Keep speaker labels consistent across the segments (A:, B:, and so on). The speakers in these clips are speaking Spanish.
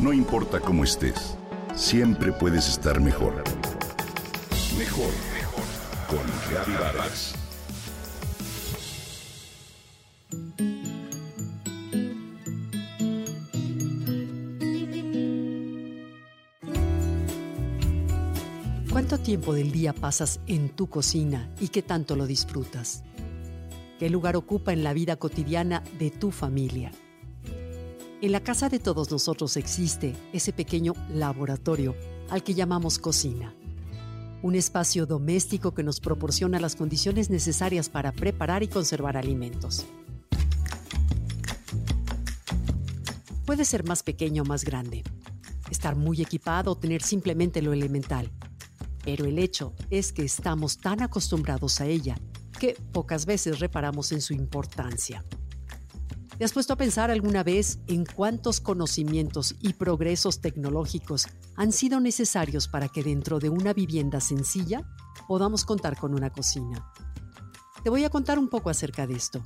A: No importa cómo estés, siempre puedes estar mejor. Mejor, mejor. Con Vargas.
B: ¿Cuánto tiempo del día pasas en tu cocina y qué tanto lo disfrutas? ¿Qué lugar ocupa en la vida cotidiana de tu familia? En la casa de todos nosotros existe ese pequeño laboratorio al que llamamos cocina. Un espacio doméstico que nos proporciona las condiciones necesarias para preparar y conservar alimentos. Puede ser más pequeño o más grande, estar muy equipado o tener simplemente lo elemental. Pero el hecho es que estamos tan acostumbrados a ella que pocas veces reparamos en su importancia. ¿Te has puesto a pensar alguna vez en cuántos conocimientos y progresos tecnológicos han sido necesarios para que dentro de una vivienda sencilla podamos contar con una cocina? Te voy a contar un poco acerca de esto.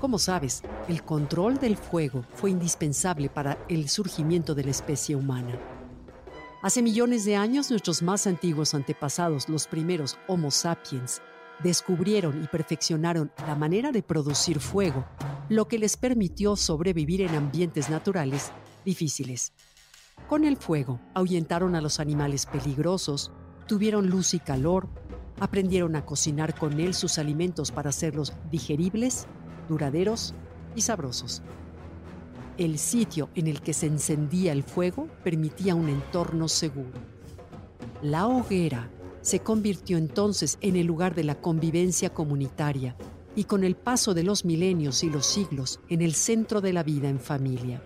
B: Como sabes, el control del fuego fue indispensable para el surgimiento de la especie humana. Hace millones de años nuestros más antiguos antepasados, los primeros Homo sapiens, descubrieron y perfeccionaron la manera de producir fuego, lo que les permitió sobrevivir en ambientes naturales difíciles. Con el fuego ahuyentaron a los animales peligrosos, tuvieron luz y calor, aprendieron a cocinar con él sus alimentos para hacerlos digeribles, duraderos y sabrosos. El sitio en el que se encendía el fuego permitía un entorno seguro. La hoguera se convirtió entonces en el lugar de la convivencia comunitaria y con el paso de los milenios y los siglos en el centro de la vida en familia.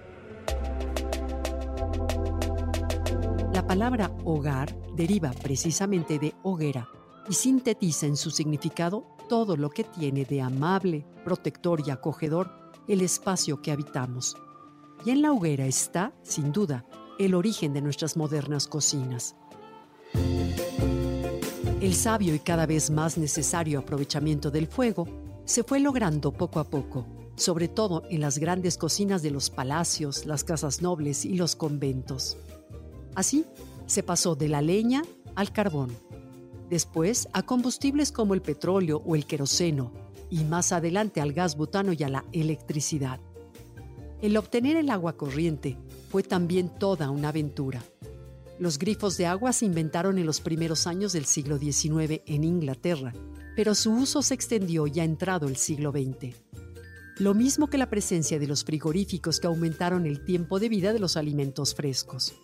B: La palabra hogar deriva precisamente de hoguera y sintetiza en su significado todo lo que tiene de amable, protector y acogedor el espacio que habitamos. Y en la hoguera está, sin duda, el origen de nuestras modernas cocinas. El sabio y cada vez más necesario aprovechamiento del fuego se fue logrando poco a poco, sobre todo en las grandes cocinas de los palacios, las casas nobles y los conventos. Así, se pasó de la leña al carbón, después a combustibles como el petróleo o el queroseno, y más adelante al gas butano y a la electricidad. El obtener el agua corriente fue también toda una aventura. Los grifos de agua se inventaron en los primeros años del siglo XIX en Inglaterra, pero su uso se extendió ya entrado el siglo XX. Lo mismo que la presencia de los frigoríficos que aumentaron el tiempo de vida de los alimentos frescos.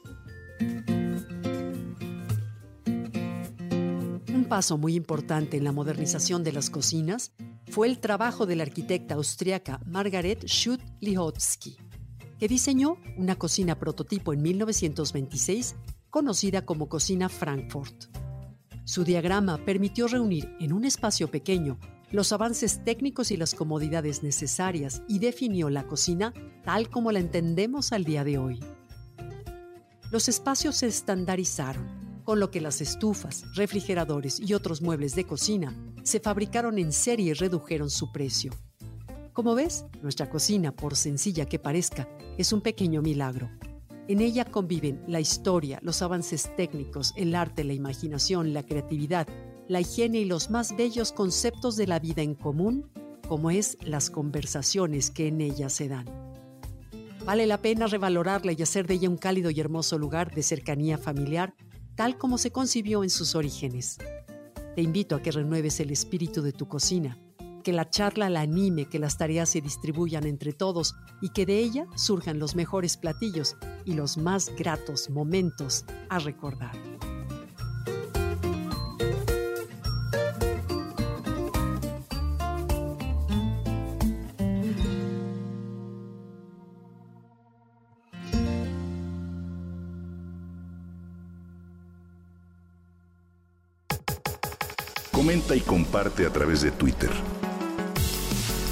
B: Un paso muy importante en la modernización de las cocinas fue el trabajo de la arquitecta austriaca Margaret Schutt-Lihotzky, que diseñó una cocina prototipo en 1926 conocida como Cocina Frankfurt. Su diagrama permitió reunir en un espacio pequeño los avances técnicos y las comodidades necesarias y definió la cocina tal como la entendemos al día de hoy. Los espacios se estandarizaron, con lo que las estufas, refrigeradores y otros muebles de cocina se fabricaron en serie y redujeron su precio. Como ves, nuestra cocina, por sencilla que parezca, es un pequeño milagro. En ella conviven la historia, los avances técnicos, el arte, la imaginación, la creatividad, la higiene y los más bellos conceptos de la vida en común, como es las conversaciones que en ella se dan. Vale la pena revalorarla y hacer de ella un cálido y hermoso lugar de cercanía familiar, tal como se concibió en sus orígenes. Te invito a que renueves el espíritu de tu cocina que la charla la anime, que las tareas se distribuyan entre todos y que de ella surjan los mejores platillos y los más gratos momentos a recordar.
A: Comenta y comparte a través de Twitter.